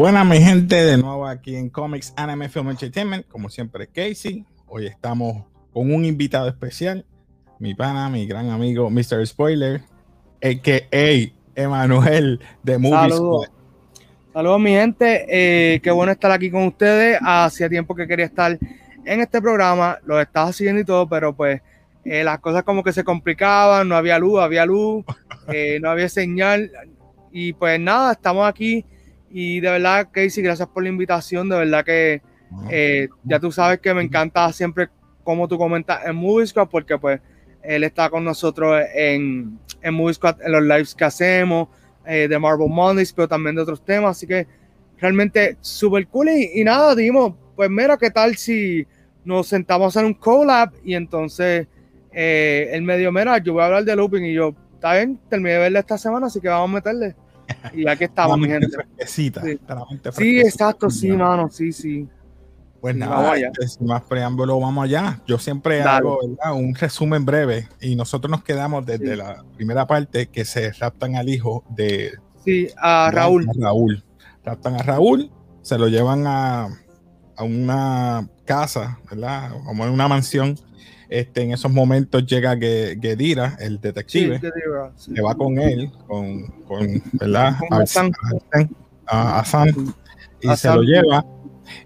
Buena mi gente, de nuevo aquí en Comics Anime Film Entertainment, como siempre Casey. Hoy estamos con un invitado especial, mi pana, mi gran amigo Mr. Spoiler, a.k.a. Emanuel de Movies. Saludos. Saludos mi gente, eh, qué bueno estar aquí con ustedes. Hacía tiempo que quería estar en este programa, lo estaba siguiendo y todo, pero pues eh, las cosas como que se complicaban, no había luz, había luz, eh, no había señal. Y pues nada, estamos aquí y de verdad, Casey, gracias por la invitación. De verdad que eh, ya tú sabes que me encanta siempre como tú comentas en Movie Squad, porque pues él está con nosotros en, en Movie Squad, en los lives que hacemos, eh, de Marvel Mondays, pero también de otros temas. Así que realmente súper cool. Y, y, nada, dijimos, pues mira, ¿qué tal si nos sentamos en un collab? Y entonces eh, él me dijo, mira, yo voy a hablar de looping. Y yo, está bien, terminé de verle esta semana, así que vamos a meterle. Y aquí estamos, mi gente. Fresquecita, sí. sí, exacto, sí, mano, sí, sí. Pues nada, sin más preámbulo, vamos allá. Yo siempre Dale. hago ¿verdad? un resumen breve y nosotros nos quedamos desde sí. la primera parte que se raptan al hijo de sí, a Raúl. A Raúl. Raptan a Raúl, se lo llevan a, a una casa, ¿verdad? Como en una mansión. Este, en esos momentos llega Gedira, el detective, sí, Gedira, sí. que va con él, con, con ¿verdad? Con Hassan. A, a Sam, y se lo lleva,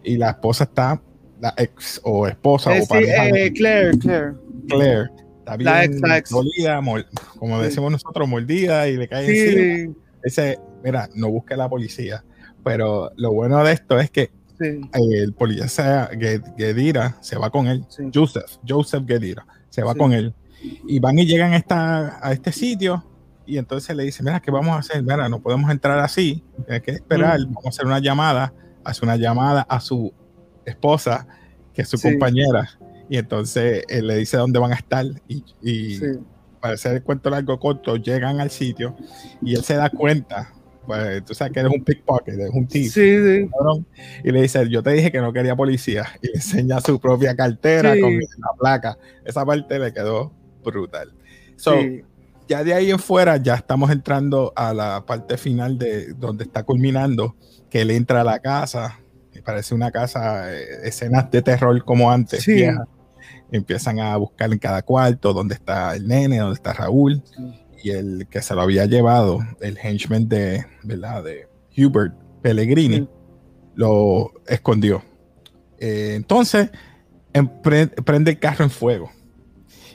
y la esposa está, la ex o esposa eh, o pareja. Eh, Claire, Claire. Claire. Está bien la ex, la ex. dolida, mol, como decimos nosotros, mordida y le cae sí. encima. Dice, mira, no busque a la policía. Pero lo bueno de esto es que Sí. el policía Gedira se va con él, sí. Joseph, Joseph Gedira, se va Sí. con él. Y van y llegan a, esta, a este sitio y entonces le dice, mira, ¿qué vamos a hacer? Mira, no podemos entrar así, hay que esperar, Mm. vamos a hacer una llamada, hace una llamada a su esposa, que es su compañera, y entonces él le dice dónde van a estar y, y para hacer el cuento largo corto, llegan al sitio y él se da cuenta pues tú sabes que eres un pickpocket, eres un thief, Sí, sí. y le dice, yo te dije que no quería policía, y le enseña su propia cartera Sí. con la placa, esa parte le quedó brutal. So, sí. ya de ahí en fuera, ya estamos entrando a la parte final de donde está culminando, que él entra a la casa, parece una casa, eh, escenas de terror como antes, Sí. vieja. empiezan a buscar en cada cuarto dónde está el nene, dónde está Raúl, Sí. Y el que se lo había llevado, el henchman de, ¿verdad? de Hubert Pellegrini, Sí. lo escondió. Eh, entonces, empre- prende el carro en fuego.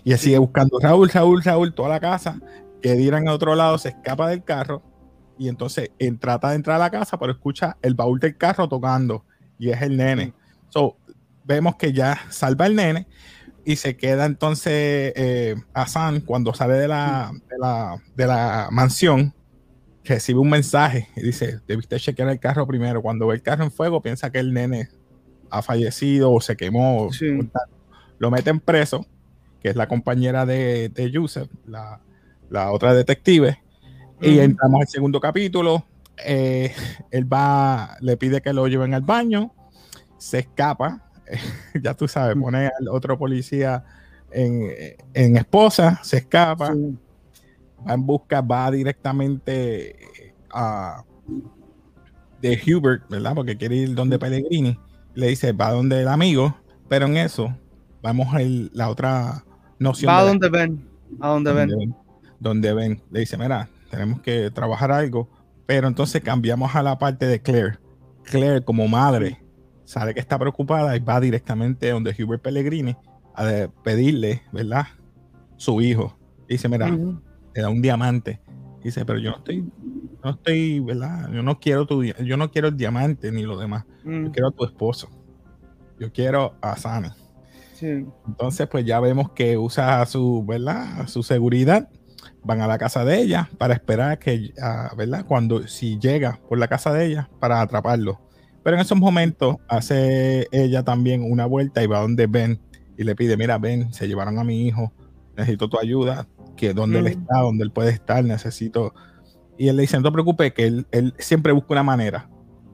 Y él sigue buscando Raúl, Raúl, Raúl, toda la casa, que dirán a otro lado, se escapa del carro y entonces en, trata de entrar a la casa, pero escucha el baúl del carro tocando y es el nene. So, vemos que ya salva el nene y se queda entonces eh, Hassan cuando sale de la, de la, de la mansión, recibe un mensaje y dice, debiste chequear el carro primero. Cuando ve el carro en fuego, piensa que el nene ha fallecido o se quemó. Sí. Lo meten preso, que es la compañera de, de Yusef, la, la otra detective. Y entramos al segundo capítulo. eh, él va, le pide que lo lleven al baño, se escapa. ya tú sabes, pone al otro policía en, en esposa, se escapa, Sí. va en busca, va directamente a de Hubert, ¿verdad? Porque quiere ir donde Pellegrini. Le dice, va donde el amigo, pero en eso vamos a ir- la otra noción. Va a donde ven. A donde ven, donde ven. Le dice, mira, tenemos que trabajar algo, pero entonces cambiamos a la parte de Claire. Claire como madre sabe que está preocupada y va directamente donde Hubert Pellegrini a pedirle, ¿verdad? Su hijo. Dice, mira, le da un diamante. Dice, pero yo no estoy, no estoy, ¿verdad? Yo no quiero tu, yo no quiero el diamante ni lo demás. Yo Mm, quiero a tu esposo. Yo quiero a Sani. Sí. Entonces, pues ya vemos que usa su, ¿verdad? Su seguridad. Van a la casa de ella para esperar que, ah, ¿verdad? Cuando, si llega por la casa de ella, para atraparlo. Pero en esos momentos hace ella también una vuelta y va donde Ben y le pide, mira, Ben, se llevaron a mi hijo, necesito tu ayuda, que donde él Mm. está, donde él puede estar, necesito... Y él le dice, no te preocupes, que él, él siempre busca una manera.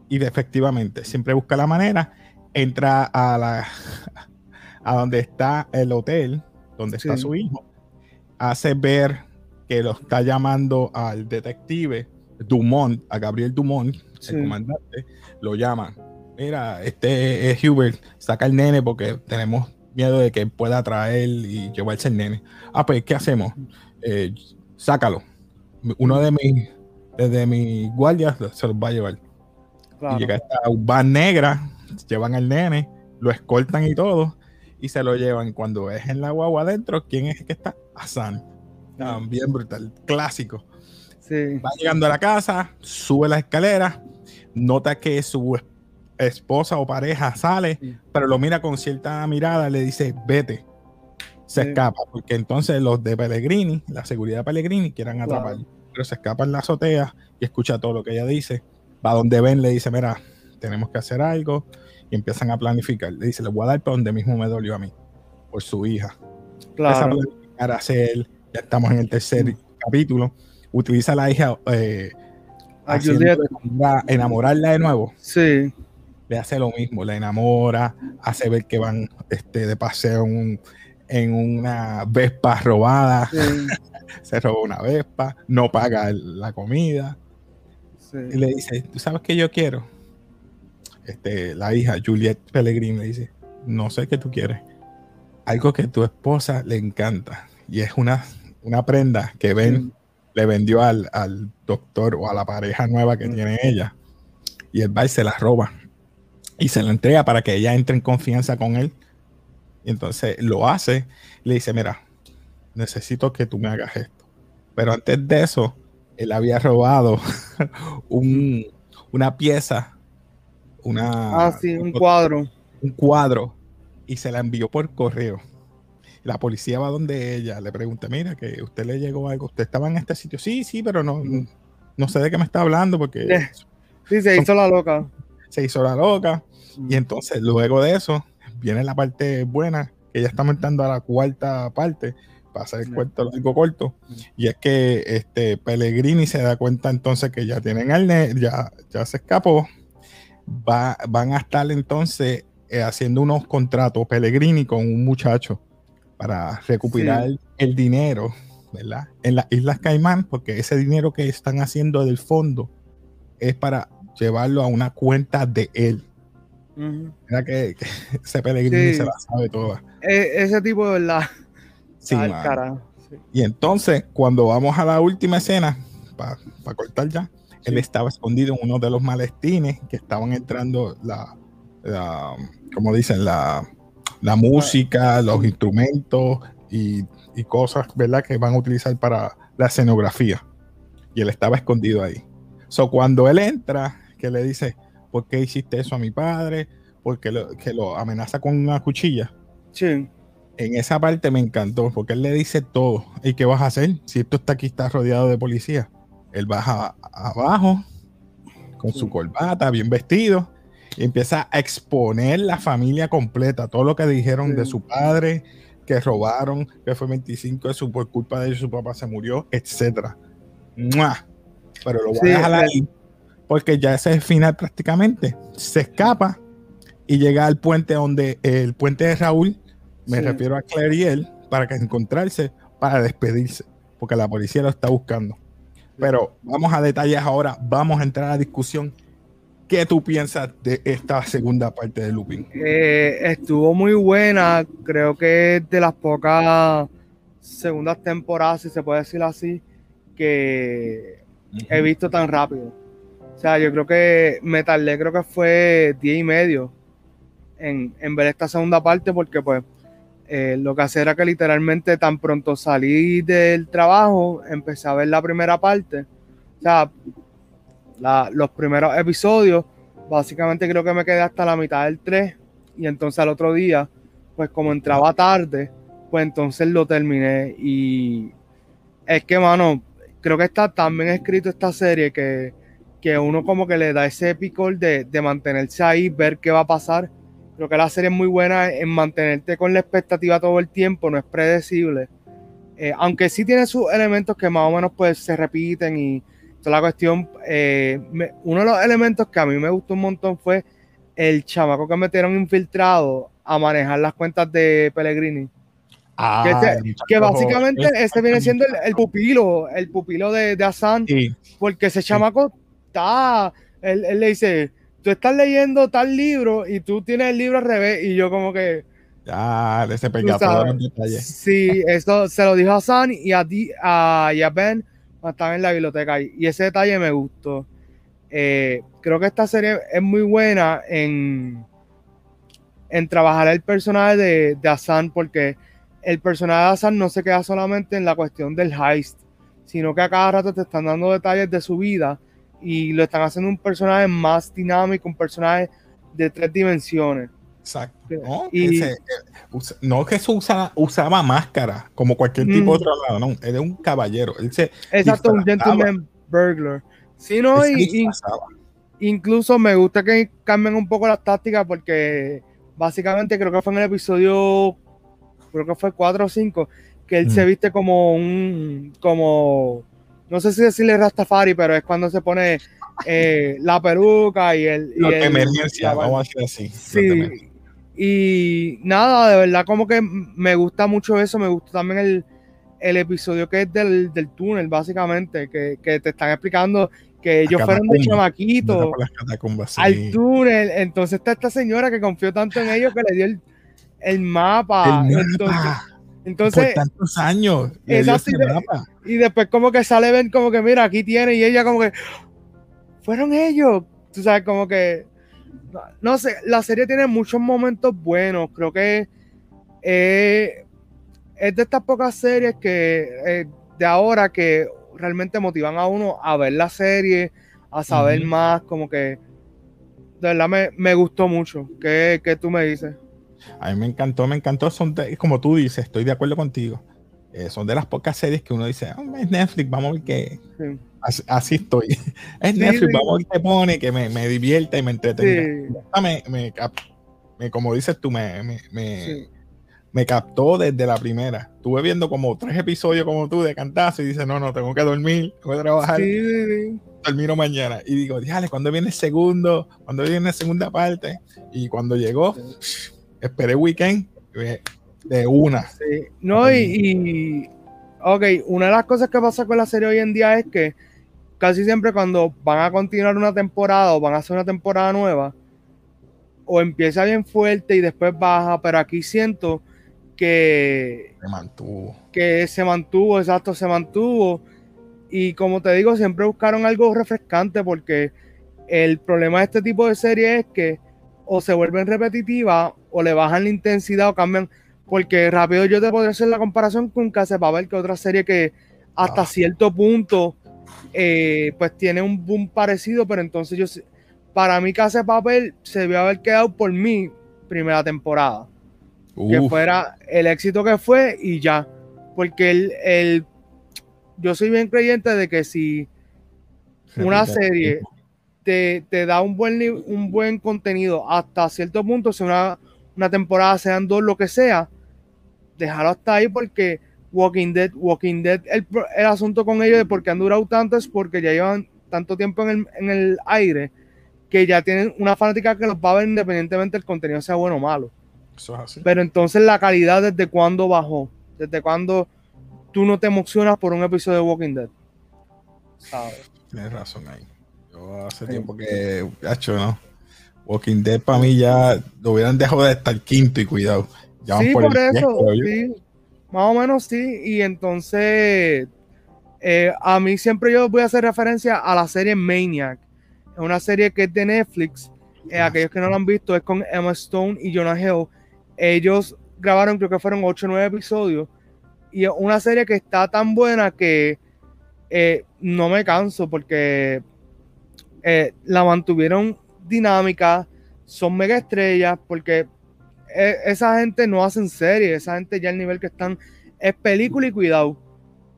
Y efectivamente, siempre busca la manera, entra a la a donde está el hotel, donde está su hijo, hace ver que lo está llamando al detective Dumont, a Gabriel Dumont, el comandante, lo llama. Mira, este es Hubert, saca el nene porque tenemos miedo de que pueda traer y llevarse el nene. Ah, pues, ¿qué hacemos? Eh, sácalo. Uno de mis, de mis guardias se los va a llevar. Y llega esta van negra, llevan al nene, lo escoltan y todo, y se lo llevan. Cuando es en la guagua adentro, ¿quién es el que está? Hassan. También brutal, clásico. Va llegando a la casa, sube la escalera, nota que su esposa o pareja sale, pero lo mira con cierta mirada, le dice, vete. Se escapa, porque entonces los de Pellegrini, la seguridad de Pellegrini, quieran atraparlo. Pero se escapa en la azotea y escucha todo lo que ella dice. Va donde ven, le dice, mira, tenemos que hacer algo. Y empiezan a planificar. Le dice, le voy a dar para donde mismo me dolió a mí, por su hija. Claro. Para hacer, ya estamos en el tercer capítulo. Utiliza a la hija eh, enamorarla de nuevo. Sí le hace lo mismo, la enamora, hace ver que van este, de paseo en, una Vespa robada, se roba una Vespa, no paga la comida. Y le dice, ¿tú sabes qué yo quiero? Este, la hija, Juliette Pellegrini, le dice, no sé qué tú quieres. Algo que tu esposa le encanta. Y es una, una prenda que Ben le vendió al, doctor o a la pareja nueva que tiene ella. Y el va y se la roba y se la entrega para que ella entre en confianza con él. Y entonces lo hace, le dice, mira, necesito que tú me hagas esto. Pero antes de eso, él había robado una pieza, una... Ah, sí, un cuadro. Un cuadro. Y se la envió por correo. La policía va donde ella, le pregunta, mira, que usted le llegó algo, usted estaba en este sitio. Sí, sí, pero no, no sé de qué me está hablando porque... Sí, se hizo la loca se hizo la loca. Y entonces, luego de eso, viene la parte buena, que ya estamos entrando a la cuarta parte, para hacer el cuento largo corto. Y es que este Pellegrini se da cuenta entonces que ya tienen al ya, ya se escapó. Va, van a estar entonces eh, haciendo unos contratos Pellegrini con un muchacho para recuperar el dinero, ¿verdad? En las Islas Caimán, porque ese dinero que están haciendo del fondo es para llevarlo a una cuenta de él. Mira que, ese se la sabe toda. E, ese tipo de verdad. Sí, Y entonces, cuando vamos a la última escena, para cortar ya, él estaba escondido en uno de los malestines que estaban entrando la, como dicen, la, la música, los instrumentos y, y, cosas, ¿verdad? Que van a utilizar para la escenografía. Y él estaba escondido ahí. So, cuando él entra, que le dice, ¿por qué hiciste eso a mi padre? Porque lo, que lo amenaza con una cuchilla. Sí. En esa parte me encantó, porque él le dice todo. ¿Y qué vas a hacer? Si esto está aquí, está rodeado de policía. Él baja abajo con su corbata, bien vestido, y empieza a exponer la familia completa, todo lo que dijeron de su padre, que robaron, que fue 25 de su por culpa de ellos, su papá se murió, etcétera. Pero lo voy a dejar ahí porque ya ese es el final prácticamente. Se escapa y llega al puente donde el puente de Raúl, me refiero a Claire y él, para que encontrarse, para despedirse, porque la policía lo está buscando. Pero vamos a detalles ahora, vamos a entrar a la discusión. ¿Qué tú piensas de esta segunda parte de Lupin? Eh, estuvo muy buena, creo que es de las pocas segundas temporadas, si se puede decir así, que he visto tan rápido o sea, yo creo que me tardé, creo que fue 10 y medio en, ver esta segunda parte porque pues eh, lo que hacía era que literalmente tan pronto salí del trabajo, empecé a ver la primera parte. O sea, los primeros episodios, básicamente creo que me quedé hasta la mitad del 3 y entonces al otro día, pues como entraba tarde, pues entonces lo terminé y es que, mano, creo que está tan bien escrito esta serie que que uno como que le da ese picor de, de, mantenerse ahí, ver qué va a pasar. Creo que la serie es muy buena en mantenerte con la expectativa todo el tiempo, no es predecible. Eh, aunque sí tiene sus elementos que más o menos pues se repiten y la cuestión. Eh, uno de los elementos que a mí me gustó un montón fue el chamaco que metieron infiltrado a manejar las cuentas de Pellegrini. Ah, que, básicamente ese viene siendo el, pupilo, el pupilo de, de Hassan, porque ese chamaco está, él, él le dice, tú estás leyendo tal libro y tú tienes el libro al revés y yo como que... Ya, ese en detalle. Sí, esto se lo dijo a y a, a, y a Ben cuando estaban en la biblioteca y ese detalle me gustó. Eh, creo que esta serie es muy buena en, en trabajar el personaje de, de porque el personaje de Hassan no se queda solamente en la cuestión del heist, sino que a cada rato te están dando detalles de su vida y lo están haciendo un personaje más dinámico, un personaje de tres dimensiones. Exacto. No, y, ese, eh, no que usa, usaba máscara como cualquier tipo de otro lado, no, él es un caballero. Él se exacto, un gentleman burglar. Sí, no, y, incluso me gusta que cambien un poco las tácticas porque básicamente creo que fue en el episodio, creo que fue 4 o 5, que él se mm. viste como un, como, no sé si decirle Rastafari, pero es cuando se pone eh, la peruca y el... Y emergencia, vamos a decir así. Sí, y nada, de verdad como que me gusta mucho eso, me gusta también el, el episodio que es del, del túnel, básicamente, que, que, te están explicando que ellos fueron de chamaquito al túnel. Entonces está esta señora que confió tanto en ellos que le dio el, el mapa. Entonces, por tantos años. y, después como que sale ven como que mira, aquí tiene y ella como que fueron ellos. Tú sabes, como que no sé, la serie tiene muchos momentos buenos. Creo que eh, es de estas pocas series que eh, de ahora que realmente motivan a uno a ver la serie, a saber más, como que de verdad me, gustó mucho. ¿Qué, tú me dices? A mí me encantó, me encantó. Son como tú dices, estoy de acuerdo contigo. Eh, son de las pocas series que uno dice, oh, es Netflix, vamos a ver qué. Así, estoy. es Netflix, vamos a ver qué pone, que me, me divierta y me entretenga. Me, me, como dices tú, me, me, me captó desde la primera. Estuve viendo como tres episodios como tú de cantazo y dice, no, no, tengo que dormir, tengo que trabajar. Sí, Termino mañana. Y digo, díjale, ¿cuándo viene el segundo? ¿Cuándo viene la segunda parte? Y cuando llegó, esperé weekend de una. No, y, y, ok, una de las cosas que pasa con la serie hoy en día es que casi siempre cuando van a continuar una temporada o van a hacer una temporada nueva, o empieza bien fuerte y después baja, pero aquí siento que se mantuvo. Que se mantuvo, exacto, se mantuvo. Y como te digo, siempre buscaron algo refrescante porque el problema de este tipo de series es que o se vuelven repetitivas o le bajan la intensidad o cambian. Porque rápido yo te podría hacer la comparación con Casa Papel, que otra serie que hasta ah. cierto punto eh, pues tiene un boom parecido, pero entonces yo para mí Casa Papel se debió haber quedado por mi primera temporada que fuera el éxito que fue y ya. Porque el, el, yo soy bien creyente de que si una serie te, te, da un buen, un buen contenido hasta cierto punto, si una, una temporada sean dos, lo que sea, dejarlo hasta ahí porque Walking Dead, Walking Dead, el, el asunto con ellos de por qué han durado tanto es porque ya llevan tanto tiempo en el, en el aire que ya tienen una fanática que los va a ver independientemente del contenido sea bueno o malo. Pero entonces la calidad desde cuándo bajó, desde cuándo tú no te emocionas por un episodio de Walking Dead. Tienes razón ahí. Yo hace tiempo que, hecho, ¿no? Walking Dead para mí ya lo hubieran dejado de estar quinto y cuidado. Sí, por, eso, sí. Más o menos sí. Y entonces, eh, a mí siempre yo voy a hacer referencia a la serie Maniac. Es una serie que es de Netflix. Eh, aquellos que no lo han visto, es con Emma Stone y Jonah Hill. Ellos grabaron, creo que fueron 8 o 9 episodios. Y es una serie que está tan buena que eh, no me canso porque la mantuvieron dinámica, son mega estrellas, porque eh, esa gente no hacen series, esa gente ya al nivel que están es película y cuidado.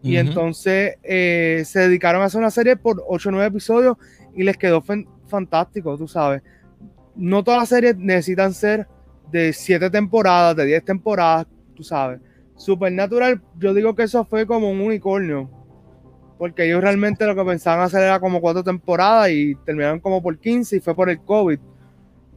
Y entonces se dedicaron a hacer una serie por 8 o 9 episodios y les quedó fantástico, tú sabes. No todas las series necesitan ser de siete temporadas, de 10 temporadas, tú sabes. Supernatural, yo digo que eso fue como un unicornio. Porque ellos realmente lo que pensaban hacer era como cuatro temporadas y terminaron como por 15 y fue por el COVID.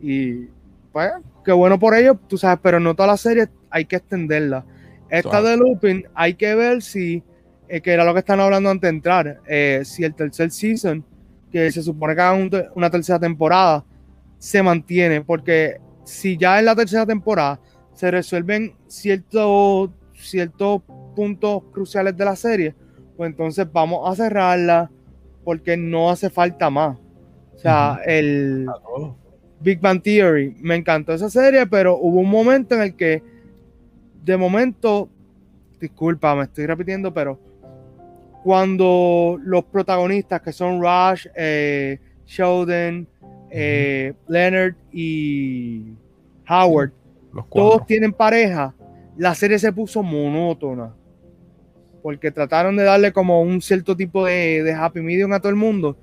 Y pues, qué bueno por ellos, tú sabes, pero no toda la serie hay que extenderla. Esta de Lupin hay que ver si, eh, que era lo que están hablando antes de entrar, eh, si el tercer season que se supone que hagan una tercera temporada, se mantiene, porque si ya en la tercera temporada se resuelven ciertos, ciertos puntos cruciales de la serie, pues entonces vamos a cerrarla porque no hace falta más. O sea, el Big Bang Theory, me encantó esa serie, pero hubo un momento en el que, de momento, disculpa, me estoy repitiendo, pero cuando los protagonistas que son Rush, eh, Sheldon, eh, Leonard y Howard, todos tienen pareja, la serie se puso monótona. Porque trataron de darle como un cierto tipo de, happy medium a todo el mundo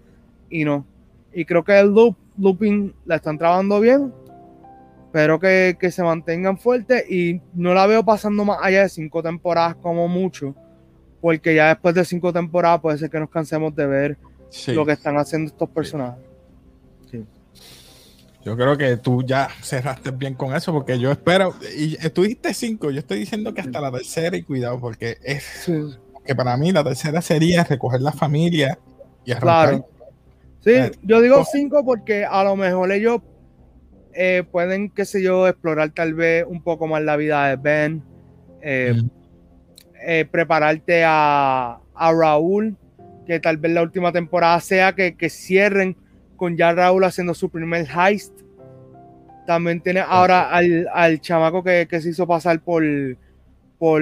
y no. Y creo que el loop, looping la están trabajando bien. Espero que, que se mantengan fuertes y no la veo pasando más allá de cinco temporadas como mucho porque ya después de cinco temporadas puede ser que nos cansemos de ver lo que están haciendo estos personajes. Yo creo que tú ya cerraste bien con eso, porque yo espero, y estuviste cinco, yo estoy diciendo que hasta la tercera, y cuidado, porque es que para mí la tercera sería recoger la familia y arrancar. Claro. Sí, eh, yo digo cinco porque a lo mejor ellos eh, pueden, qué sé yo, explorar tal vez un poco más la vida de Ben. Eh, eh, prepararte a, Raúl, que tal vez la última temporada sea que, cierren con ya Raúl haciendo su primer heist. También tiene ahora al, chamaco que, se hizo pasar por, por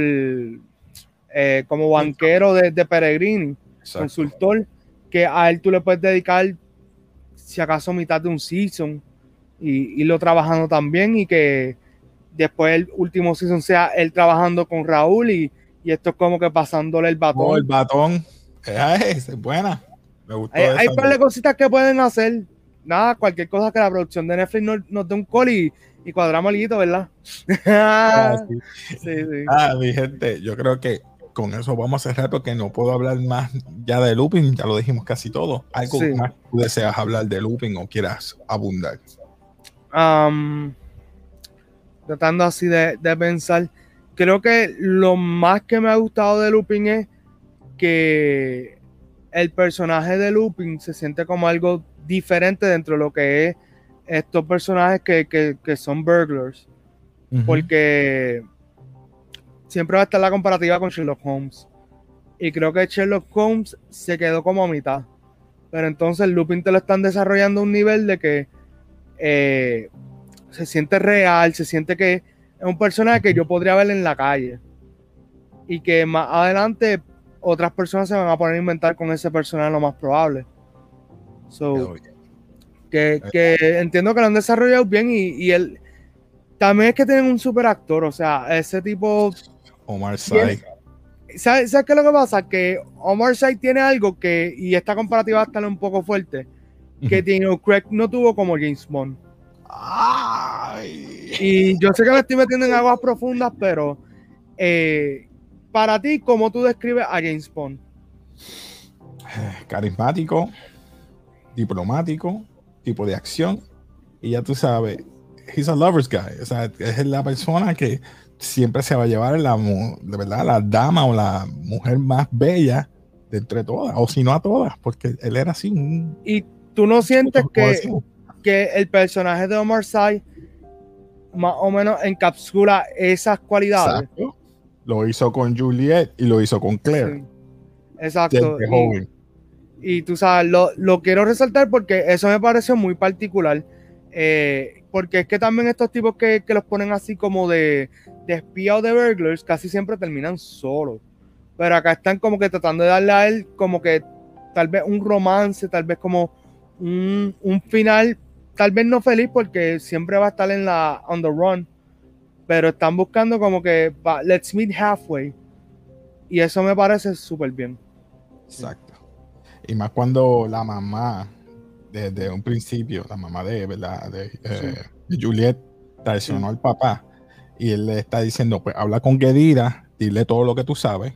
como banquero de, de Peregrini, consultor, que a él tú le puedes dedicar si acaso mitad de un season y irlo trabajando también y que después el último season sea él trabajando con Raúl y, y esto es como que pasándole el batón. Oh, el batón. Es, buena. Me gustó. Hay, hay un par de cositas que pueden hacer. Nada, cualquier cosa que la producción de Netflix nos, dé un call y, y cuadramos el ¿verdad? ah, sí. Sí, ah, mi gente, yo creo que con eso vamos a cerrar porque no puedo hablar más ya de looping, ya lo dijimos casi todo. ¿Algo más que deseas hablar de looping o quieras abundar? tratando así de, de pensar creo que lo más que me ha gustado de Lupin es que el personaje de Lupin se siente como algo diferente dentro de lo que es estos personajes que, son burglars. Porque siempre va a estar la comparativa con Sherlock Holmes. Y creo que Sherlock Holmes se quedó como a mitad. Pero entonces Lupin te lo están desarrollando a un nivel de que eh, se siente real, se siente que es un personaje que yo podría ver en la calle. Y que más adelante otras personas se van a poner a inventar con ese personaje lo más probable. que, entiendo que lo han desarrollado bien y, y él también es que tienen un super actor, o sea, ese tipo... Omar Sy. ¿Sabes, qué es lo que pasa? Que Omar Sy tiene algo que, y esta comparativa estar un poco fuerte, que Daniel Craig no tuvo como James Bond. Y yo sé que me estoy metiendo en aguas profundas, pero eh, para ti, ¿cómo tú describes a James Bond? Carismático, diplomático, tipo de acción. Y ya tú sabes, he's a lover's guy. O sea, es la persona que siempre se va a llevar la, de verdad, la dama o la mujer más bella de entre todas, o si no a todas, porque él era así. y tú no sientes que que el personaje de Omar Sy más o menos encapsula esas cualidades. Lo hizo con Juliet y lo hizo con Claire. Exacto. Y, tú sabes, lo, quiero resaltar porque eso me pareció muy particular. Eh, porque es que también estos tipos que, los ponen así como de, espía o de burglars casi siempre terminan solos. Pero acá están como que tratando de darle a él como que tal vez un romance, tal vez como un, un final tal vez no feliz porque siempre va a estar en la on the run, pero están buscando como que let's meet halfway. Y eso me parece súper bien. Exacto. Y más cuando la mamá, desde un principio, la mamá de, ¿verdad? de, eh, Juliet, traicionó al papá y él le está diciendo, pues habla con Gedira, dile todo lo que tú sabes,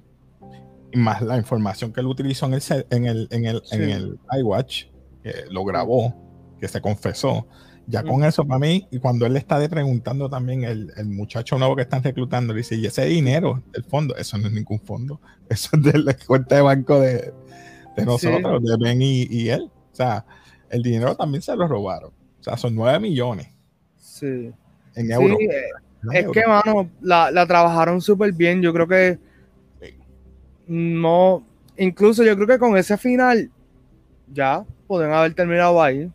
y más la información que él utilizó en el, en el, en el, en el iWatch, que lo grabó que se confesó. Ya con eso, para mí, y cuando él le está preguntando también, el, el, muchacho nuevo que están reclutando, le dice, y ese dinero del fondo, eso no es ningún fondo, eso es de la cuenta de banco de, de nosotros, de Ben y, y, él. O sea, el dinero también se lo robaron. O sea, son 9 millones. Sí. En euros. Sí, eh, es que, mano, la, la trabajaron súper bien. Yo creo que no, incluso yo creo que con ese final ya pueden haber terminado ahí.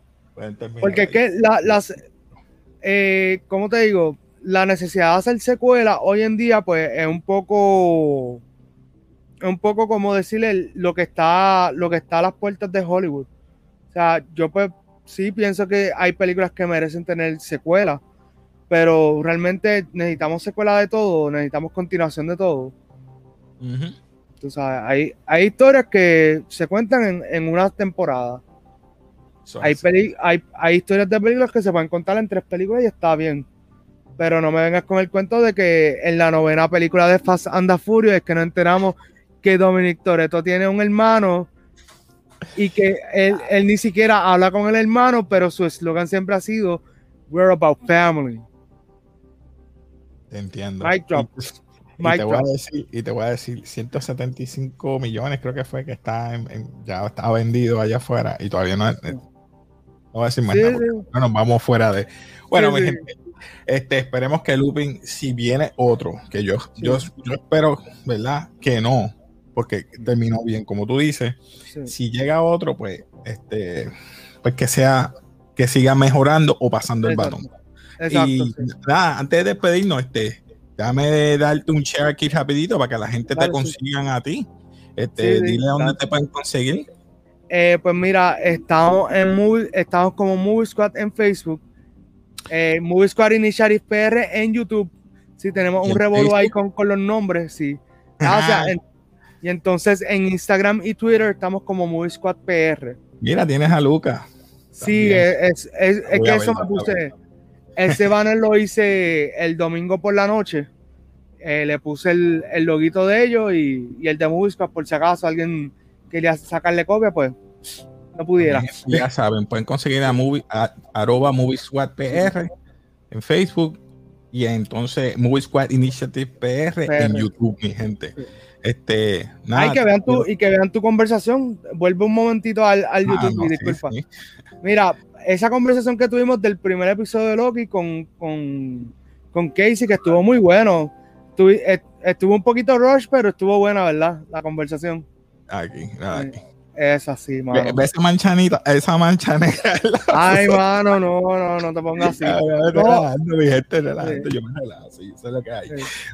Porque es que la, las, eh, ¿cómo te digo? La necesidad de hacer secuela hoy en día, pues es un poco, es un poco como decirle lo que está, lo que está a las puertas de Hollywood. O sea, yo pues sí pienso que hay películas que merecen tener secuela, pero realmente necesitamos secuela de todo, necesitamos continuación de todo. Tú sabes, hay, hay historias que se cuentan en, en una temporada. hay, hay, hay, historias de películas que se pueden contar en tres películas y está bien. Pero no me vengas con el cuento de que en la novena película de Fast and the Furious es que no enteramos que Dominic Toretto tiene un hermano y que él, él ni siquiera habla con el hermano, pero su eslogan siempre ha sido We're about family. Entiendo. Mic drop. Y te, voy a decir, y te voy a decir, 175 millones creo que fue que está en, ya está vendido allá afuera y todavía no, no voy a decir más nada, no nos vamos fuera de... Bueno, mi gente, este, esperemos que Lupin, si viene otro, que yo, yo, yo, espero, ¿verdad? Que no, porque terminó bien, como tú dices. Si llega otro, pues, este, pues que sea, que siga mejorando o pasando el balón. y nada, antes de despedirnos, este, Déjame darte un share aquí rapidito para que la gente te consigan a ti. Este, dile dónde te pueden conseguir. Eh, pues mira, estamos en movie, estamos como Movie Squad en Facebook, eh, Movie Squad Initiative PR en YouTube. Sí, tenemos un revolvo ahí con, los nombres, sí. Ah, y entonces en Instagram y Twitter estamos como Movie Squad PR. Mira, tienes a Luca. Sí, es, es, es que eso me puse. Ese banner lo hice el domingo por la noche. Eh, le puse el, el, loguito de ellos y, y el de Moviesquad por si acaso alguien quería sacarle copia, pues no pudiera. Ya saben, pueden conseguir a, movie, a arroba PR en Facebook y entonces Movie Squad Initiative PR, en YouTube, mi gente. Este, nada, que vean tu, y que vean tu conversación. Vuelve un momentito al, al ah, YouTube y disculpa. Mira, esa conversación que tuvimos del primer episodio de Loki con, con, con Casey, que estuvo muy bueno. Estuvo, un poquito rush, pero estuvo buena, ¿verdad? La conversación. Aquí, aquí. Es así, mano. Ve, esa manchanita, esa mancha negra. Ay, mano, no, no, no te pongas así. Relajando, mi gente, relajando, yo me relajo, sí, eso es lo que hay.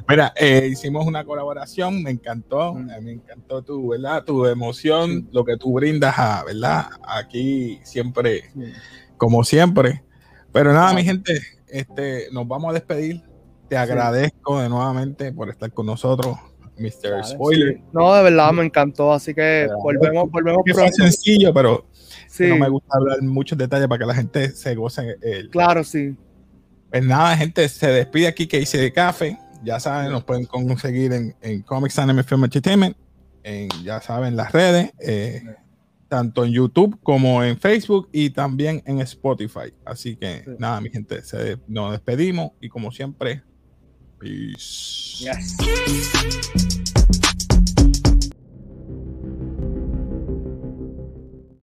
Mira, eh, hicimos una colaboración, me encantó, mm. me encantó tu, ¿verdad? Tu emoción, lo que tú brindas, a, ¿verdad? Aquí siempre, como siempre. Pero nada, mi gente, este, nos vamos a despedir. Te agradezco de nuevamente por estar con nosotros. Mr. Spoiler. No, de verdad me encantó, así que volvemos, volvemos pronto. Es sencillo, pero no me gusta hablar muchos detalles para que la gente se goce. El... Claro, sí. Pues nada, gente, se despide aquí que hice de café. Ya saben, nos pueden conseguir en, en Comics Anime Film Entertainment, en, ya saben, las redes, eh, tanto en YouTube como en Facebook y también en Spotify. Así que nada, mi gente, se, nos despedimos y como siempre, peace. Yes.